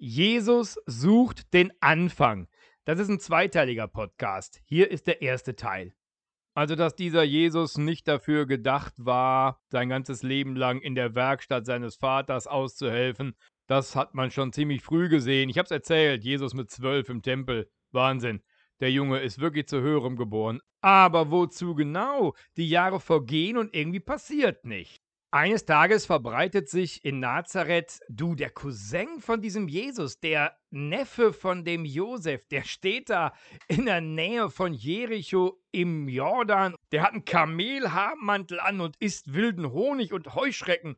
Jesus sucht den Anfang. Das ist ein zweiteiliger Podcast. Hier ist der erste Teil. Also, dass dieser Jesus nicht dafür gedacht war, sein ganzes Leben lang in der Werkstatt seines Vaters auszuhelfen, das hat man schon ziemlich früh gesehen. Ich habe es erzählt, Jesus mit zwölf im Tempel. Wahnsinn. Der Junge ist wirklich zu höherem geboren. Aber wozu genau? Die Jahre vergehen und irgendwie passiert nicht. Eines Tages verbreitet sich in Nazareth, du, der Cousin von diesem Jesus, der Neffe von dem Josef, der steht da in der Nähe von Jericho im Jordan. Der hat einen Kamelhaarmantel an und isst wilden Honig und Heuschrecken.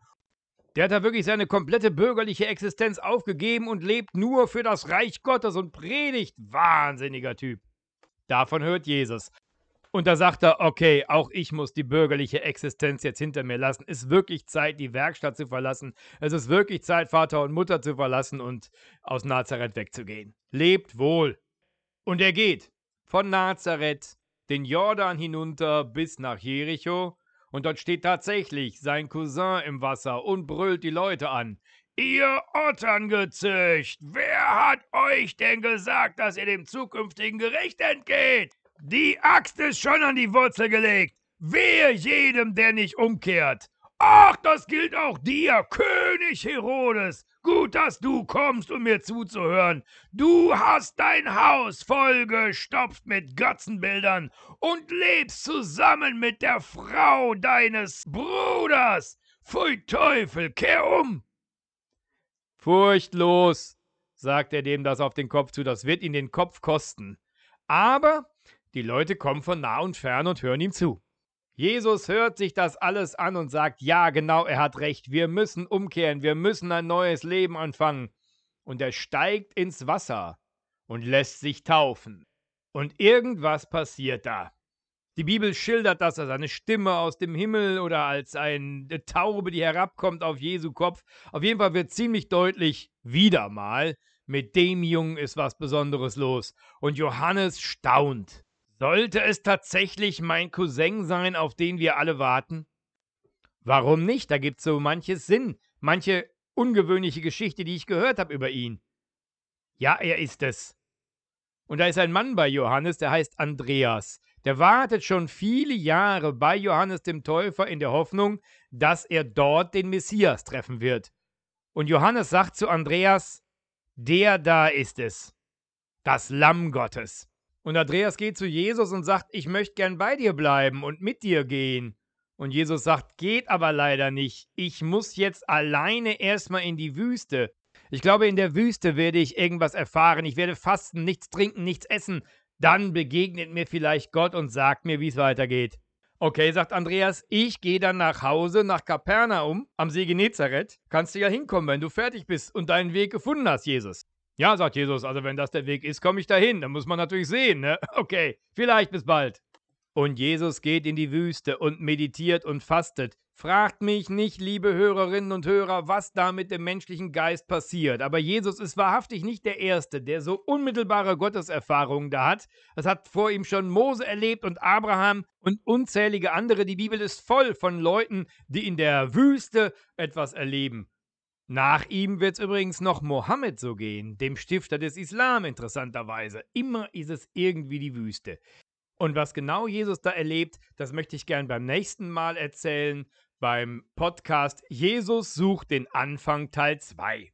Der hat da wirklich seine komplette bürgerliche Existenz aufgegeben und lebt nur für das Reich Gottes und predigt. Wahnsinniger Typ. Davon hört Jesus. Und da sagt er, okay, auch ich muss die bürgerliche Existenz jetzt hinter mir lassen. Es ist wirklich Zeit, die Werkstatt zu verlassen. Es ist wirklich Zeit, Vater und Mutter zu verlassen und aus Nazareth wegzugehen. Lebt wohl. Und er geht von Nazareth den Jordan hinunter bis nach Jericho. Und dort steht tatsächlich sein Cousin im Wasser und brüllt die Leute an. Ihr Otterngezücht, wer hat euch denn gesagt, dass ihr dem zukünftigen Gericht entgeht? Die Axt ist schon an die Wurzel gelegt. Wehe jedem, der nicht umkehrt. Ach, das gilt auch dir, König Herodes. Gut, dass du kommst, um mir zuzuhören. Du hast dein Haus vollgestopft mit Götzenbildern und lebst zusammen mit der Frau deines Bruders. Pfui Teufel, kehr um! Furchtlos, sagt er dem das auf den Kopf zu, das wird ihn den Kopf kosten. Aber die Leute kommen von nah und fern und hören ihm zu. Jesus hört sich das alles an und sagt, ja, genau, er hat recht, wir müssen umkehren, wir müssen ein neues Leben anfangen. Und er steigt ins Wasser und lässt sich taufen. Und irgendwas passiert da. Die Bibel schildert das als eine Stimme aus dem Himmel oder als eine Taube, die herabkommt auf Jesu Kopf. Auf jeden Fall wird ziemlich deutlich, wieder mal, mit dem Jungen ist was Besonderes los. Und Johannes staunt. Sollte es tatsächlich mein Cousin sein, auf den wir alle warten? Warum nicht? Da gibt es so manches Sinn, manche ungewöhnliche Geschichte, die ich gehört habe über ihn. Ja, er ist es. Und da ist ein Mann bei Johannes, der heißt Andreas. Der wartet schon viele Jahre bei Johannes dem Täufer in der Hoffnung, dass er dort den Messias treffen wird. Und Johannes sagt zu Andreas, der da ist es, das Lamm Gottes. Und Andreas geht zu Jesus und sagt, ich möchte gern bei dir bleiben und mit dir gehen. Und Jesus sagt, geht aber leider nicht. Ich muss jetzt alleine erstmal in die Wüste. Ich glaube, in der Wüste werde ich irgendwas erfahren. Ich werde fasten, nichts trinken, nichts essen. Dann begegnet mir vielleicht Gott und sagt mir, wie es weitergeht. Okay, sagt Andreas, ich gehe dann nach Hause, nach Kapernaum, am See Genezareth. Kannst du ja hinkommen, wenn du fertig bist und deinen Weg gefunden hast, Jesus. Ja, sagt Jesus, also wenn das der Weg ist, komme ich dahin. Dann muss man natürlich sehen, ne? Okay, vielleicht bis bald. Und Jesus geht in die Wüste und meditiert und fastet. Fragt mich nicht, liebe Hörerinnen und Hörer, was da mit dem menschlichen Geist passiert. Aber Jesus ist wahrhaftig nicht der Erste, der so unmittelbare Gotteserfahrungen da hat. Das hat vor ihm schon Mose erlebt und Abraham und unzählige andere. Die Bibel ist voll von Leuten, die in der Wüste etwas erleben. Nach ihm wird es übrigens noch Mohammed so gehen, dem Stifter des Islam interessanterweise. Immer ist es irgendwie die Wüste. Und was genau Jesus da erlebt, das möchte ich gern beim nächsten Mal erzählen, beim Podcast Jesus sucht den Anfang Teil 2.